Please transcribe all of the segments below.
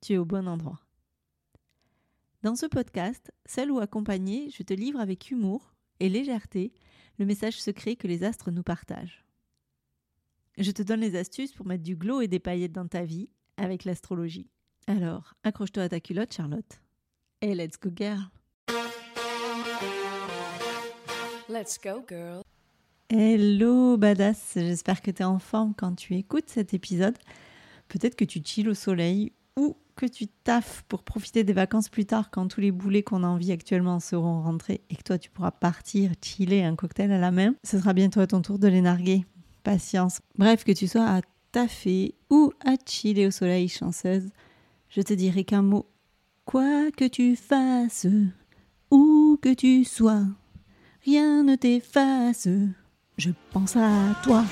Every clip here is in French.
tu es au bon endroit. Dans ce podcast, seul ou accompagné, je te livre avec humour et légèreté le message secret que les astres nous partagent. Je te donne les astuces pour mettre du glow et des paillettes dans ta vie avec l'astrologie. Alors, accroche-toi à ta culotte, Charlotte. Et let's go, girl! Let's go, girl. Hello, badass! J'espère que tu es en forme quand tu écoutes cet épisode. Peut-être que tu chilles au soleil ou que tu taffes pour profiter des vacances plus tard quand tous les boulets qu'on a envie actuellement seront rentrés et que toi tu pourras partir chiller un cocktail à la main? Ce sera bientôt à ton tour de les narguer. Patience. Bref, que tu sois à taffer ou à chiller au soleil chanceuse, je te dirai qu'un mot. Quoi que tu fasses, où que tu sois, rien ne t'efface. Je pense à toi.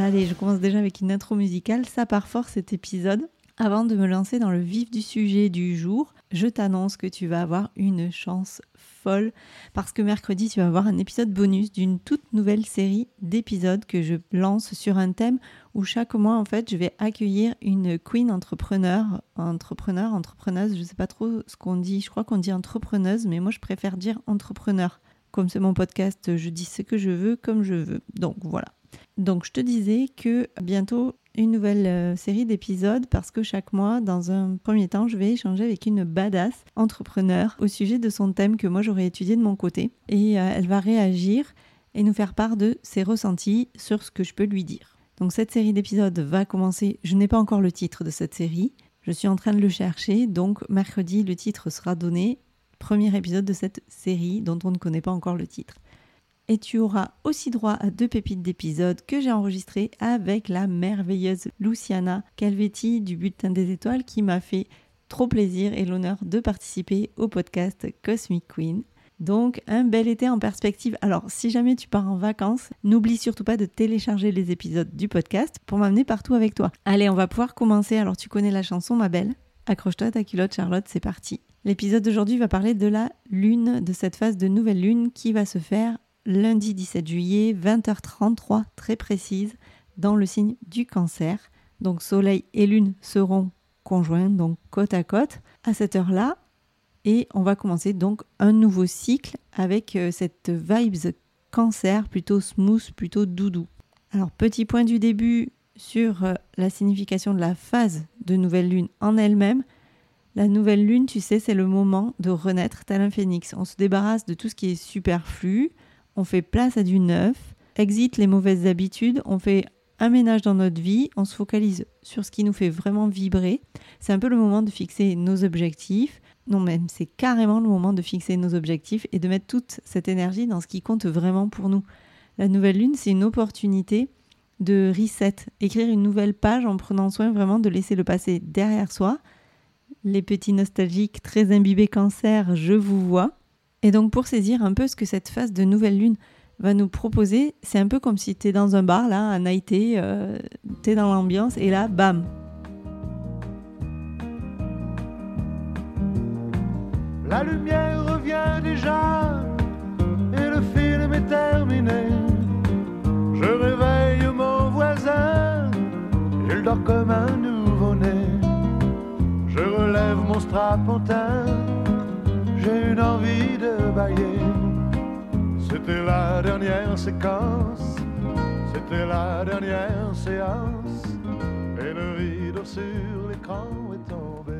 Allez, je commence déjà avec une intro musicale. Ça part fort cet épisode. Avant de me lancer dans le vif du sujet du jour, je t'annonce que tu vas avoir une chance folle parce que mercredi, tu vas avoir un épisode bonus d'une toute nouvelle série d'épisodes que je lance sur un thème où chaque mois, en fait, je vais accueillir une queen entrepreneur, entrepreneur, entrepreneuse, je sais pas trop ce qu'on dit, je crois qu'on dit entrepreneuse, mais moi je préfère dire entrepreneur. Comme c'est mon podcast, je dis ce que je veux comme je veux. Donc voilà. Donc je te disais que bientôt une nouvelle euh, série d'épisodes parce que chaque mois, dans un premier temps, je vais échanger avec une badass entrepreneur au sujet de son thème que moi j'aurais étudié de mon côté. Et euh, elle va réagir et nous faire part de ses ressentis sur ce que je peux lui dire. Donc cette série d'épisodes va commencer, je n'ai pas encore le titre de cette série, je suis en train de le chercher, donc mercredi le titre sera donné, premier épisode de cette série dont on ne connaît pas encore le titre et tu auras aussi droit à deux pépites d'épisodes que j'ai enregistrées avec la merveilleuse Luciana Calvetti du Bulletin des Étoiles qui m'a fait trop plaisir et l'honneur de participer au podcast Cosmic Queen. Donc un bel été en perspective. Alors si jamais tu pars en vacances, n'oublie surtout pas de télécharger les épisodes du podcast pour m'amener partout avec toi. Allez, on va pouvoir commencer. Alors tu connais la chanson ma belle Accroche-toi à ta culotte Charlotte, c'est parti. L'épisode d'aujourd'hui va parler de la lune, de cette phase de nouvelle lune qui va se faire lundi 17 juillet, 20h33, très précise, dans le signe du cancer. Donc Soleil et Lune seront conjoints, donc côte à côte, à cette heure-là. Et on va commencer donc un nouveau cycle avec euh, cette vibes cancer, plutôt smooth, plutôt doudou. Alors petit point du début sur euh, la signification de la phase de nouvelle lune en elle-même. La nouvelle lune, tu sais, c'est le moment de renaître tel un phénix. On se débarrasse de tout ce qui est superflu, on fait place à du neuf, exit les mauvaises habitudes, on fait un ménage dans notre vie, on se focalise sur ce qui nous fait vraiment vibrer. C'est un peu le moment de fixer nos objectifs. Non, même c'est carrément le moment de fixer nos objectifs et de mettre toute cette énergie dans ce qui compte vraiment pour nous. La nouvelle lune, c'est une opportunité de reset, écrire une nouvelle page en prenant soin vraiment de laisser le passé derrière soi. Les petits nostalgiques très imbibés cancer, je vous vois. Et donc pour saisir un peu ce que cette phase de nouvelle lune va nous proposer, c'est un peu comme si tu es dans un bar, là, un night euh, tu es dans l'ambiance, et là, bam La lumière revient déjà et le film est terminé. Je réveille mon voisin, il dort comme un nouveau-né. Je relève mon strapontin, j'ai une envie de bailler. C'était la dernière séquence, c'était la dernière séance, et le rideau sur l'écran est tombé.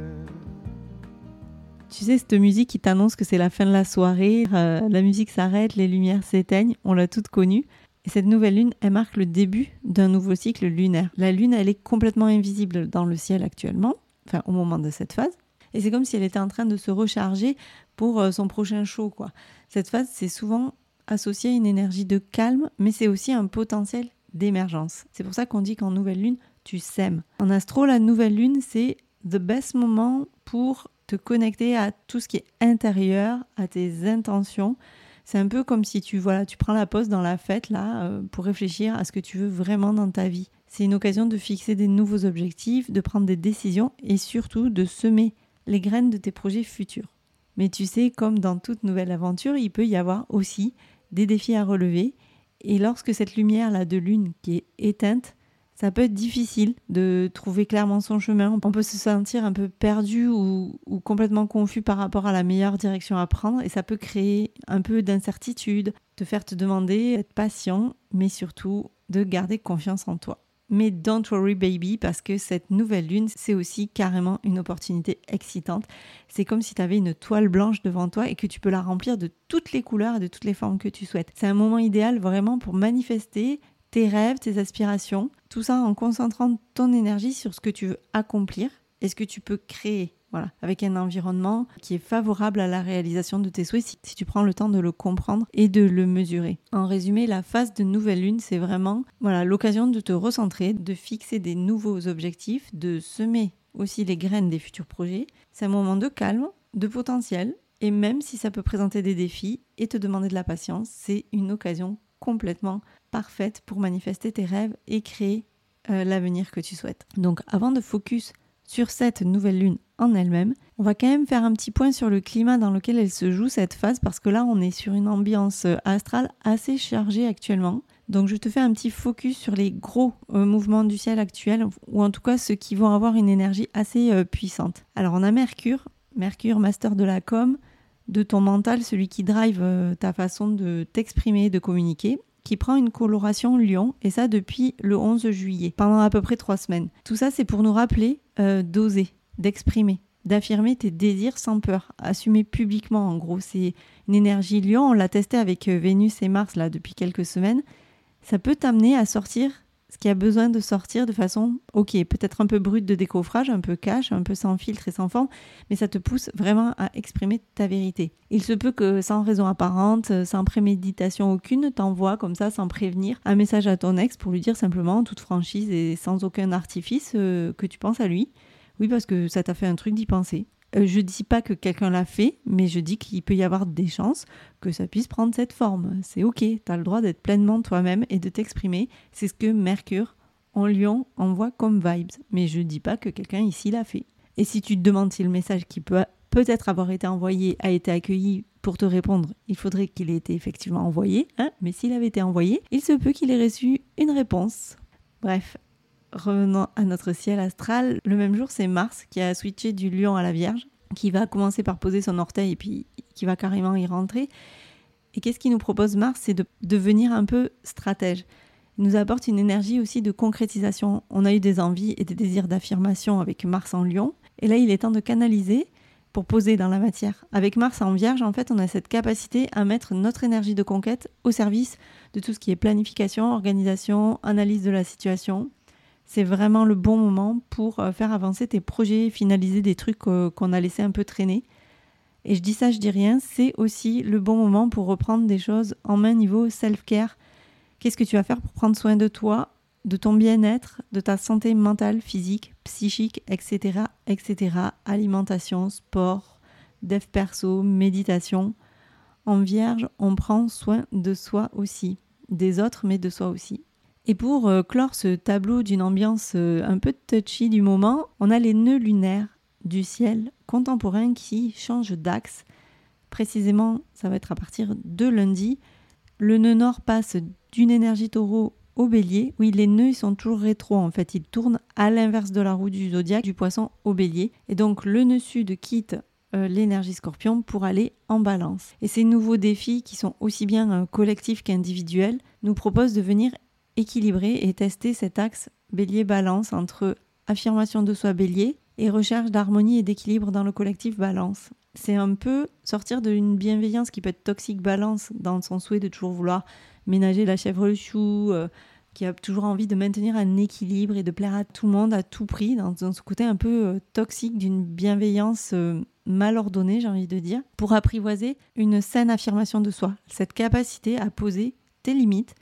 Tu sais, cette musique qui t'annonce que c'est la fin de la soirée, euh, la musique s'arrête, les lumières s'éteignent, on l'a toute connue. Et cette nouvelle lune, elle marque le début d'un nouveau cycle lunaire. La lune, elle est complètement invisible dans le ciel actuellement, enfin au moment de cette phase. Et c'est comme si elle était en train de se recharger pour euh, son prochain show, quoi. Cette phase, c'est souvent associé à une énergie de calme, mais c'est aussi un potentiel d'émergence. C'est pour ça qu'on dit qu'en nouvelle lune, tu sèmes. En astro, la nouvelle lune, c'est the best moment pour te connecter à tout ce qui est intérieur, à tes intentions. C'est un peu comme si tu voilà, tu prends la pause dans la fête là euh, pour réfléchir à ce que tu veux vraiment dans ta vie. C'est une occasion de fixer des nouveaux objectifs, de prendre des décisions et surtout de semer les graines de tes projets futurs. Mais tu sais, comme dans toute nouvelle aventure, il peut y avoir aussi des défis à relever. Et lorsque cette lumière là de lune qui est éteinte, ça peut être difficile de trouver clairement son chemin. On peut se sentir un peu perdu ou, complètement confus par rapport à la meilleure direction à prendre et ça peut créer un peu d'incertitude, te faire te demander d'être patient, mais surtout de garder confiance en toi. Mais don't worry baby, parce que cette nouvelle lune, c'est aussi carrément une opportunité excitante. C'est comme si tu avais une toile blanche devant toi et que tu peux la remplir de toutes les couleurs et de toutes les formes que tu souhaites. C'est un moment idéal vraiment pour manifester tes rêves, tes aspirations, tout ça en concentrant ton énergie sur ce que tu veux accomplir et ce que tu peux créer voilà, avec un environnement qui est favorable à la réalisation de tes souhaits si, tu prends le temps de le comprendre et de le mesurer. En résumé, la phase de nouvelle lune, c'est vraiment voilà, l'occasion de te recentrer, de fixer des nouveaux objectifs, de semer aussi les graines des futurs projets. C'est un moment de calme, de potentiel, et même si ça peut présenter des défis et te demander de la patience, c'est une occasion complètement parfaite pour manifester tes rêves et créer euh, l'avenir que tu souhaites. Donc avant de focus sur cette nouvelle lune en elle-même. On va quand même faire un petit point sur le climat dans lequel elle se joue cette phase parce que là on est sur une ambiance euh, astrale assez chargée actuellement. Donc je te fais un petit focus sur les gros euh, mouvements du ciel actuels ou en tout cas ceux qui vont avoir une énergie assez euh, puissante. Alors on a Mercure, Mercure master de la com, de ton mental, celui qui drive ta façon de t'exprimer, de communiquer qui prend une coloration lion, et ça depuis le 11 juillet, pendant à peu près trois semaines. Tout ça, c'est pour nous rappeler d'oser, d'exprimer, d'affirmer tes désirs sans peur, assumer publiquement en gros. C'est une énergie lion, on l'a testé avec euh, Vénus et Mars là depuis quelques semaines. Ça peut t'amener à sortir ce qui a besoin de sortir de façon, ok, peut-être un peu brute de décoffrage, un peu cash, un peu sans filtre et sans forme, mais ça te pousse vraiment à exprimer ta vérité. Il se peut que sans raison apparente, sans préméditation aucune, t'envoies comme ça, sans prévenir, un message à ton ex pour lui dire simplement, en toute franchise et sans aucun artifice, euh, que tu penses à lui oui, parce que ça t'a fait un truc d'y penser. Euh, je dis pas que quelqu'un l'a fait, mais je dis qu'il peut y avoir des chances que ça puisse prendre cette forme. C'est ok, tu as le droit d'être pleinement toi-même et de t'exprimer. C'est ce que Mercure en Lion envoie comme vibes. Mais je dis pas que quelqu'un ici l'a fait. Et si tu te demandes si le message qui peut peut-être avoir été envoyé a été accueilli pour te répondre, il faudrait qu'il ait été effectivement envoyé. Hein mais s'il avait été envoyé, il se peut qu'il ait reçu une réponse. Bref, revenons à notre ciel astral, le même jour, c'est Mars qui a switché du lion à la Vierge, qui va commencer par poser son orteil et puis qui va carrément y rentrer. Et qu'est-ce qu'il nous propose Mars? C'est de devenir un peu stratège. Il nous apporte une énergie aussi de concrétisation. On a eu des envies et des désirs d'affirmation avec Mars en lion. Et là, il est temps de canaliser pour poser dans la matière. Avec Mars en Vierge, en fait, on a cette capacité à mettre notre énergie de conquête au service de tout ce qui est planification, organisation, analyse de la situation, c'est vraiment le bon moment pour euh, faire avancer tes projets, finaliser des trucs euh, qu'on a laissé un peu traîner. Et je dis ça, je dis rien, c'est aussi le bon moment pour reprendre des choses en main niveau self-care. Qu'est-ce que tu vas faire pour prendre soin de toi, de ton bien-être, de ta santé mentale, physique, psychique, etc., etc. Alimentation, sport, dev perso, méditation. En vierge, on prend soin de soi aussi, des autres, mais de soi aussi. Et pour euh, clore ce tableau d'une ambiance euh, un peu touchy du moment, on a les nœuds lunaires du ciel contemporain qui changent d'axe. Précisément, ça va être à partir de lundi. Le nœud nord passe d'une énergie taureau au bélier. Oui, les nœuds sont toujours rétro en fait, ils tournent à l'inverse de la roue du zodiaque du poisson au bélier. Et donc le nœud sud quitte euh, l'énergie scorpion pour aller en balance. Et ces nouveaux défis, qui sont aussi bien collectifs qu'individuels, nous proposent de venir équilibrer et tester cet axe bélier-balance entre affirmation de soi bélier et recherche d'harmonie et d'équilibre dans le collectif balance. C'est un peu sortir d'une bienveillance qui peut être toxique balance dans son souhait de toujours vouloir ménager la chèvre le chou, euh, qui a toujours envie de maintenir un équilibre et de plaire à tout le monde à tout prix, dans, ce côté un peu euh, toxique d'une bienveillance euh, mal ordonnée, j'ai envie de dire, pour apprivoiser une saine affirmation de soi, cette capacité à poser tes limites,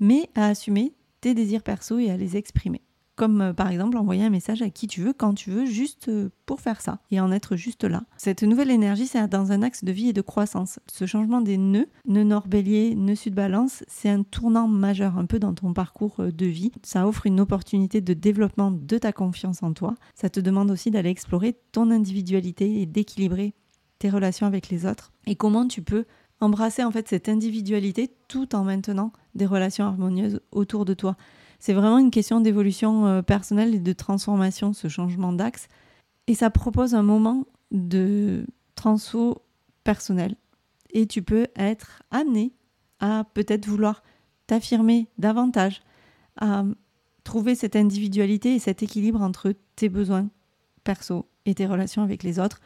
mais à assumer tes désirs perso et à les exprimer comme euh, par exemple envoyer un message à qui tu veux, quand tu veux, juste euh, pour faire ça et en être juste là. Cette nouvelle énergie, c'est dans un axe de vie et de croissance. Ce changement des nœuds, nœud nord bélier, nœud sud balance, c'est un tournant majeur un peu dans ton parcours euh, de vie. Ça offre une opportunité de développement de ta confiance en toi. Ça te demande aussi d'aller explorer ton individualité et d'équilibrer tes relations avec les autres et comment tu peux embrasser en fait cette individualité tout en maintenant des relations harmonieuses autour de toi. C'est vraiment une question d'évolution euh, personnelle et de transformation, ce changement d'axe. Et ça propose un moment de transfo personnel. Et tu peux être amené à peut-être vouloir t'affirmer davantage, à trouver cette individualité et cet équilibre entre tes besoins perso et tes relations avec les autres.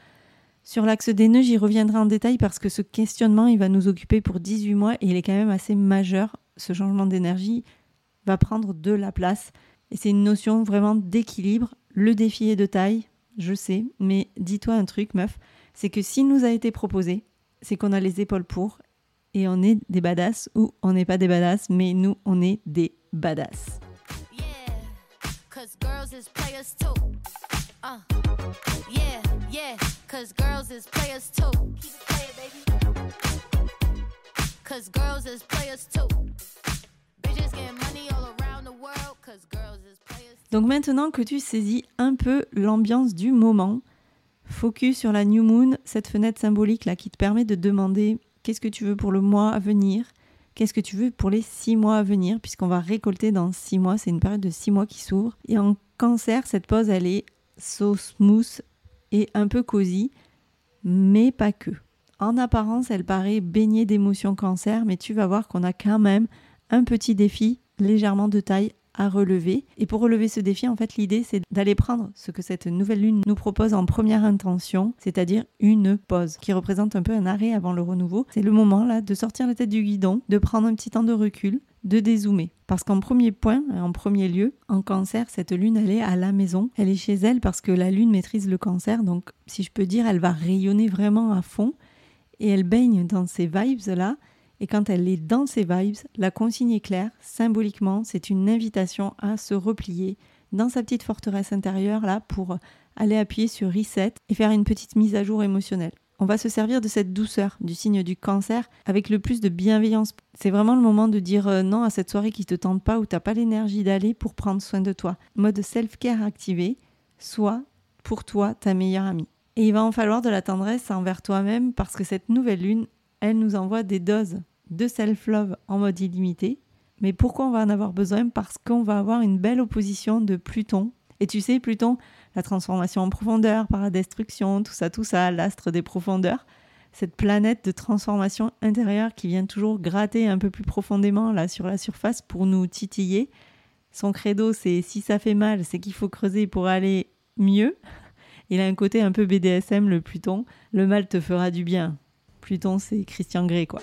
Sur l'axe des nœuds, j'y reviendrai en détail parce que ce questionnement, il va nous occuper pour 18 mois et il est quand même assez majeur, ce changement d'énergie va prendre de la place. Et c'est une notion vraiment d'équilibre. Le défi est de taille, je sais, mais dis-toi un truc, meuf, c'est que s'il nous a été proposé, c'est qu'on a les épaules pour, et on est des badass, ou on n'est pas des badass, mais nous, on est des badass. Donc maintenant que tu saisis un peu l'ambiance du moment, focus sur la New Moon, cette fenêtre symbolique là qui te permet de demander qu'est-ce que tu veux pour le mois à venir, qu'est-ce que tu veux pour les six mois à venir, puisqu'on va récolter dans six mois, c'est une période de six mois qui s'ouvre. Et en cancer, cette pause, elle est so smooth et un peu cosy, mais pas que. En apparence, elle paraît baignée d'émotions cancer, mais tu vas voir qu'on a quand même un petit défi légèrement de taille à relever. Et pour relever ce défi, en fait, l'idée, c'est d'aller prendre ce que cette nouvelle lune nous propose en première intention, c'est-à-dire une pause, qui représente un peu un arrêt avant le renouveau. C'est le moment, là, de sortir la tête du guidon, de prendre un petit temps de recul, de dézoomer. Parce qu'en premier point, en premier lieu, en cancer, cette lune, elle est à la maison. Elle est chez elle parce que la lune maîtrise le cancer. Donc, si je peux dire, elle va rayonner vraiment à fond. Et elle baigne dans ces vibes-là. Et quand elle est dans ses vibes, la consigne est claire, symboliquement, c'est une invitation à se replier dans sa petite forteresse intérieure là pour aller appuyer sur reset et faire une petite mise à jour émotionnelle. On va se servir de cette douceur du signe du cancer avec le plus de bienveillance. C'est vraiment le moment de dire euh, non à cette soirée qui te tente pas ou t'as pas l'énergie d'aller pour prendre soin de toi. Mode self-care activé, soit pour toi ta meilleure amie. Et il va en falloir de la tendresse envers toi-même parce que cette nouvelle lune, elle nous envoie des doses de self-love en mode illimité. Mais pourquoi on va en avoir besoin? Parce qu'on va avoir une belle opposition de Pluton. Et tu sais, Pluton, la transformation en profondeur par la destruction, tout ça, tout ça, l'astre des profondeurs, cette planète de transformation intérieure qui vient toujours gratter un peu plus profondément là sur la surface pour nous titiller. Son credo, c'est si ça fait mal, c'est qu'il faut creuser pour aller mieux. Il a un côté un peu BDSM, le Pluton. Le mal te fera du bien. Pluton, c'est Christian Grey, quoi.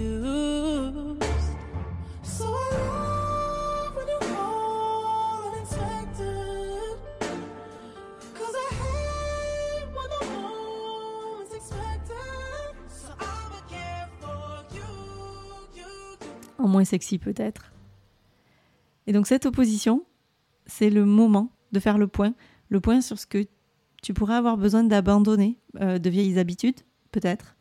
En moins sexy peut-être. Et donc cette opposition, c'est le moment de faire le point le point sur ce que Tu pourrais avoir besoin d'abandonner euh, de vieilles habitudes, peut-être.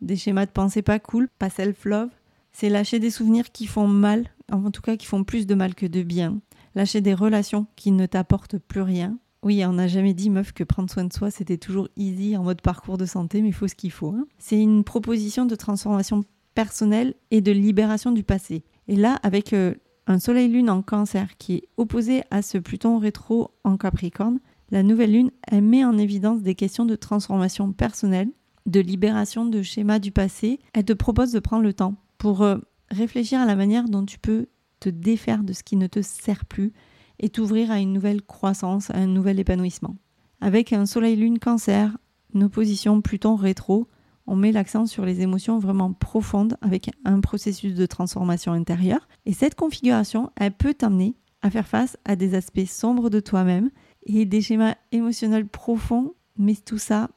Des schémas de pensée pas cool, pas self-love. C'est lâcher des souvenirs qui font mal, en tout cas qui font plus de mal que de bien. Lâcher des relations qui ne t'apportent plus rien. Oui, on n'a jamais dit, meuf, que prendre soin de soi, c'était toujours easy en mode parcours de santé, mais il faut ce qu'il faut. hein. C'est une proposition de transformation personnelle et de libération du passé. Et là, avec euh, un soleil-lune en cancer qui est opposé à ce Pluton rétro en capricorne, la nouvelle lune, elle met en évidence des questions de transformation personnelle, de libération de schémas du passé. Elle te propose de prendre le temps pour euh, réfléchir à la manière dont tu peux te défaire de ce qui ne te sert plus et t'ouvrir à une nouvelle croissance, à un nouvel épanouissement. Avec un soleil-lune cancer, une opposition Pluton rétro, on met l'accent sur les émotions vraiment profondes avec un processus de transformation intérieure. Et cette configuration, elle peut t'amener à faire face à des aspects sombres de toi-même et des schémas émotionnels profonds, mais tout ça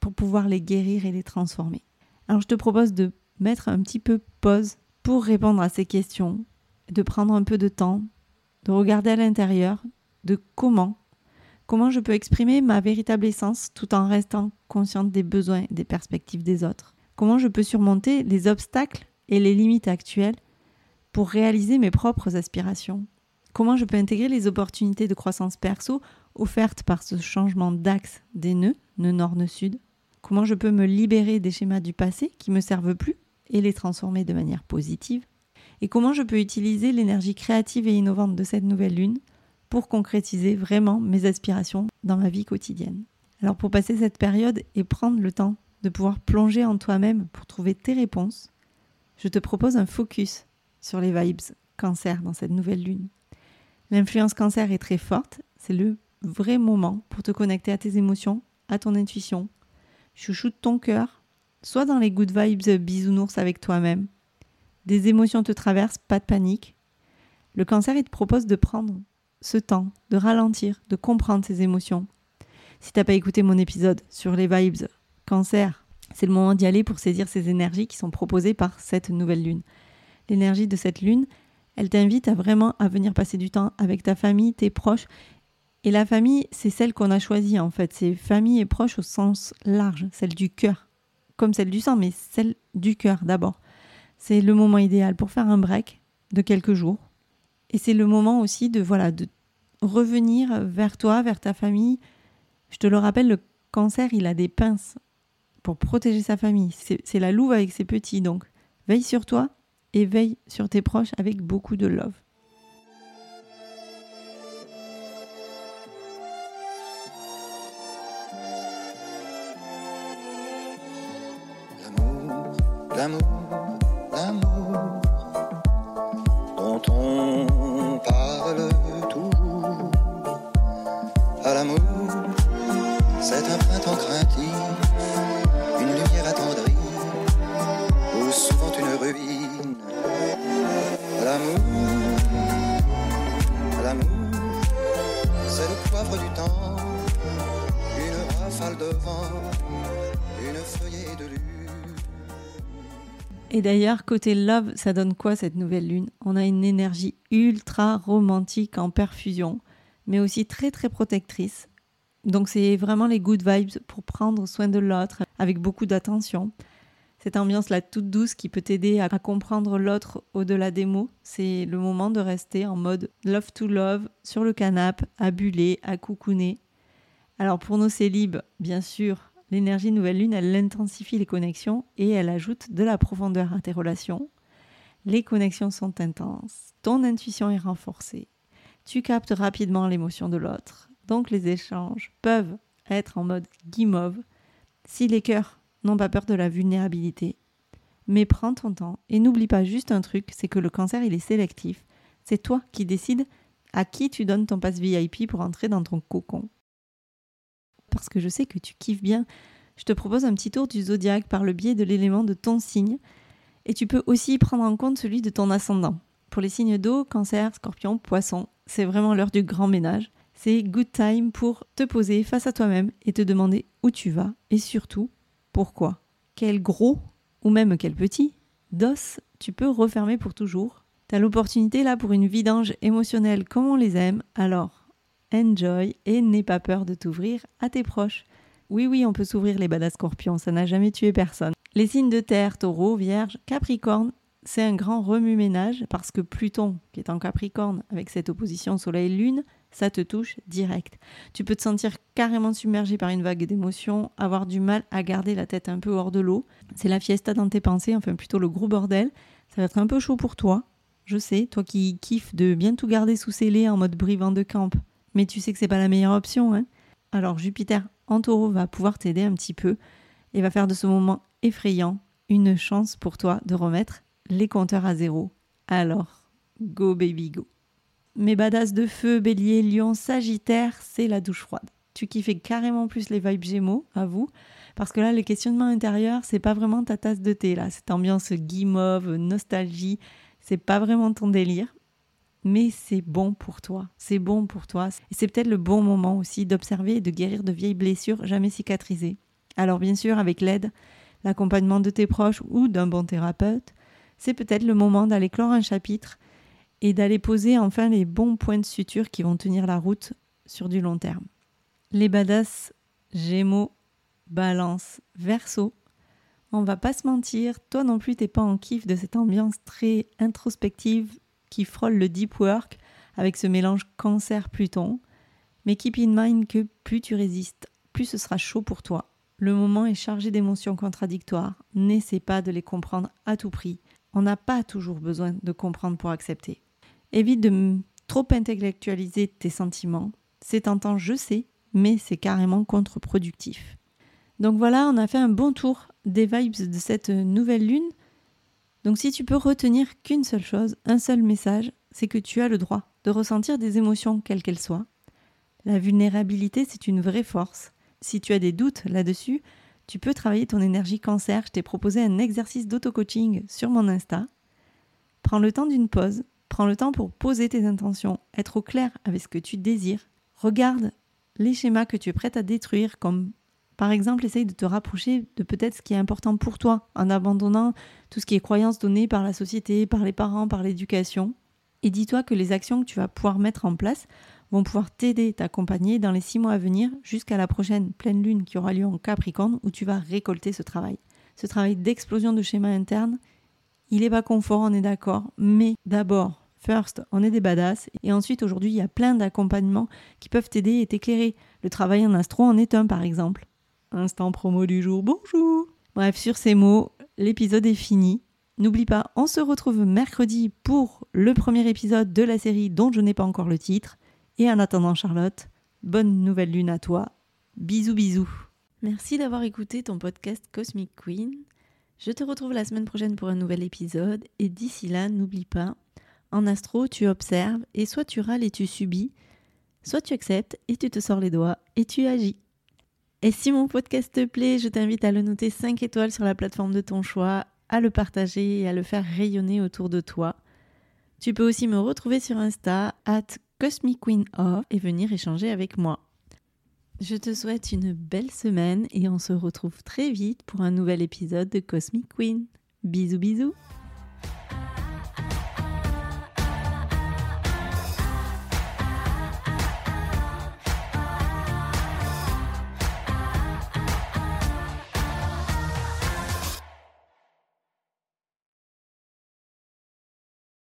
pour pouvoir les guérir et les transformer. Alors je te propose de mettre un petit peu pause pour répondre à ces questions, de prendre un peu de temps, de regarder à l'intérieur de comment comment je peux exprimer ma véritable essence tout en restant consciente des besoins et des perspectives des autres? Comment je peux surmonter les obstacles et les limites actuelles pour réaliser mes propres aspirations? Comment je peux intégrer les opportunités de croissance perso offertes par ce changement d'axe des nœuds, nœud nord, nœud sud? Comment je peux me libérer des schémas du passé qui me servent plus et les transformer de manière positive? Et comment je peux utiliser l'énergie créative et innovante de cette nouvelle lune pour concrétiser vraiment mes aspirations dans ma vie quotidienne. Alors pour passer cette période et prendre le temps de pouvoir plonger en toi-même pour trouver tes réponses, je te propose un focus sur les vibes cancer dans cette nouvelle lune. L'influence cancer est très forte, c'est le vrai moment pour te connecter à tes émotions, à ton intuition. Chouchoute ton cœur, soit dans les good vibes bisounours avec toi-même. Des émotions te traversent, pas de panique. Le cancer, il te propose de prendre ce temps, de ralentir, de comprendre ses émotions. Si t'as pas écouté mon épisode sur les vibes cancer, c'est le moment d'y aller pour saisir ces énergies qui sont proposées par cette nouvelle lune. L'énergie de cette lune, elle t'invite à vraiment à venir passer du temps avec ta famille, tes proches. Et la famille, c'est celle qu'on a choisie en fait. C'est famille et proches au sens large, celle du cœur. Comme celle du sang, mais celle du cœur d'abord. C'est le moment idéal pour faire un break de quelques jours. Et c'est le moment aussi de voilà de revenir vers toi, vers ta famille. Je te le rappelle, le cancer, il a des pinces pour protéger sa famille. C'est la louve avec ses petits. Donc, veille sur toi et veille sur tes proches avec beaucoup de love. Et d'ailleurs, côté love, ça donne quoi cette nouvelle lune? On a une énergie ultra romantique en perfusion, mais aussi très très protectrice. Donc c'est vraiment les good vibes pour prendre soin de l'autre avec beaucoup d'attention. Cette ambiance là toute douce qui peut t'aider à à comprendre l'autre au-delà des mots, c'est le moment de rester en mode love to love sur le canapé, à buller, à coucouner. Alors pour nos célibes, bien sûr, l'énergie nouvelle lune, elle intensifie les connexions et elle ajoute de la profondeur à tes relations. Les connexions sont intenses, ton intuition est renforcée, tu captes rapidement l'émotion de l'autre, donc les échanges peuvent être en mode guimauve si les cœurs n'ont pas peur de la vulnérabilité. Mais prends ton temps et n'oublie pas juste un truc, c'est que le cancer il est sélectif. C'est toi qui décides à qui tu donnes ton passe VIP pour entrer dans ton cocon. Parce que je sais que tu kiffes bien, je te propose un petit tour du zodiaque par le biais de l'élément de ton signe. Et tu peux aussi prendre en compte celui de ton ascendant. Pour les signes d'eau, cancer, scorpion, poisson, c'est vraiment l'heure du grand ménage. C'est good time pour te poser face à toi-même et te demander où tu vas et surtout pourquoi. Quel gros ou même quel petit dos tu peux refermer pour toujours. T'as l'opportunité là pour une vidange émotionnelle comme on les aime, alors enjoy et n'aie pas peur de t'ouvrir à tes proches. Oui, oui, on peut s'ouvrir les badass scorpions, ça n'a jamais tué personne. Les signes de terre, taureau, vierge, capricorne, c'est un grand remue-ménage parce que Pluton, qui est en capricorne, avec cette opposition Soleil-Lune, ça te touche direct. Tu peux te sentir carrément submergé par une vague d'émotions, avoir du mal à garder la tête un peu hors de l'eau. C'est la fiesta dans tes pensées, enfin plutôt le gros bordel. Ça va être un peu chaud pour toi, je sais, toi qui kiffes de bien tout garder sous scellé en mode brivant de camp. Mais tu sais que c'est pas la meilleure option, hein Alors Jupiter en taureau va pouvoir t'aider un petit peu et va faire de ce moment effrayant une chance pour toi de remettre les compteurs à zéro. Alors, go baby go. Mes badass de feu, bélier, lion, sagittaire, c'est la douche froide. Tu kiffes carrément plus les vibes gémeaux, à vous, parce que là, le questionnement intérieur, c'est pas vraiment ta tasse de thé, là. Cette ambiance guimauve, nostalgie, c'est pas vraiment ton délire. Mais c'est bon pour toi, c'est bon pour toi. Et c'est peut-être le bon moment aussi d'observer et de guérir de vieilles blessures jamais cicatrisées. Alors bien sûr, avec l'aide, l'accompagnement de tes proches ou d'un bon thérapeute, c'est peut-être le moment d'aller clore un chapitre et d'aller poser enfin les bons points de suture qui vont tenir la route sur du long terme. Les badass Gémeaux, Balance, Verseau, on va pas se mentir, toi non plus t'es pas en kiff de cette ambiance très introspective qui frôle le deep work avec ce mélange cancer-Pluton. Mais keep in mind que plus tu résistes, plus ce sera chaud pour toi. Le moment est chargé d'émotions contradictoires. N'essaie pas de les comprendre à tout prix. On n'a pas toujours besoin de comprendre pour accepter. Évite de trop intellectualiser tes sentiments. C'est tentant, je sais, mais c'est carrément contre-productif. Donc voilà, on a fait un bon tour des vibes de cette nouvelle lune. Donc si tu peux retenir qu'une seule chose, un seul message, c'est que tu as le droit de ressentir des émotions quelles qu'elles soient. La vulnérabilité, c'est une vraie force. Si tu as des doutes là-dessus, tu peux travailler ton énergie cancer. Je t'ai proposé un exercice d'auto-coaching sur mon Insta. Prends le temps d'une pause, Prends le temps pour poser tes intentions, être au clair avec ce que tu désires. Regarde les schémas que tu es prête à détruire, comme par exemple essaye de te rapprocher de peut-être ce qui est important pour toi, en abandonnant tout ce qui est croyance donnée par la société, par les parents, par l'éducation. Et dis-toi que les actions que tu vas pouvoir mettre en place vont pouvoir t'aider, t'accompagner dans les six mois à venir jusqu'à la prochaine pleine lune qui aura lieu en Capricorne où tu vas récolter ce travail. Ce travail d'explosion de schémas internes, il est pas confort, on est d'accord, mais d'abord, First, on est des badass. Et ensuite, aujourd'hui, il y a plein d'accompagnements qui peuvent t'aider et t'éclairer. Le travail en astro en est un, par exemple. Instant promo du jour, bonjour Bref, sur ces mots, l'épisode est fini. N'oublie pas, on se retrouve mercredi pour le premier épisode de la série dont je n'ai pas encore le titre. Et en attendant, Charlotte, bonne nouvelle lune à toi. Bisous, bisous. Merci d'avoir écouté ton podcast Cosmic Queen. Je te retrouve la semaine prochaine pour un nouvel épisode. Et d'ici là, n'oublie pas, en astro, tu observes et soit tu râles et tu subis, soit tu acceptes et tu te sors les doigts et tu agis. Et si mon podcast te plaît, je t'invite à le noter 5 étoiles sur la plateforme de ton choix, à le partager et à le faire rayonner autour de toi. Tu peux aussi me retrouver sur Insta, at CosmicQueenOf, et venir échanger avec moi. Je te souhaite une belle semaine et on se retrouve très vite pour un nouvel épisode de Cosmic Queen. Bisous bisous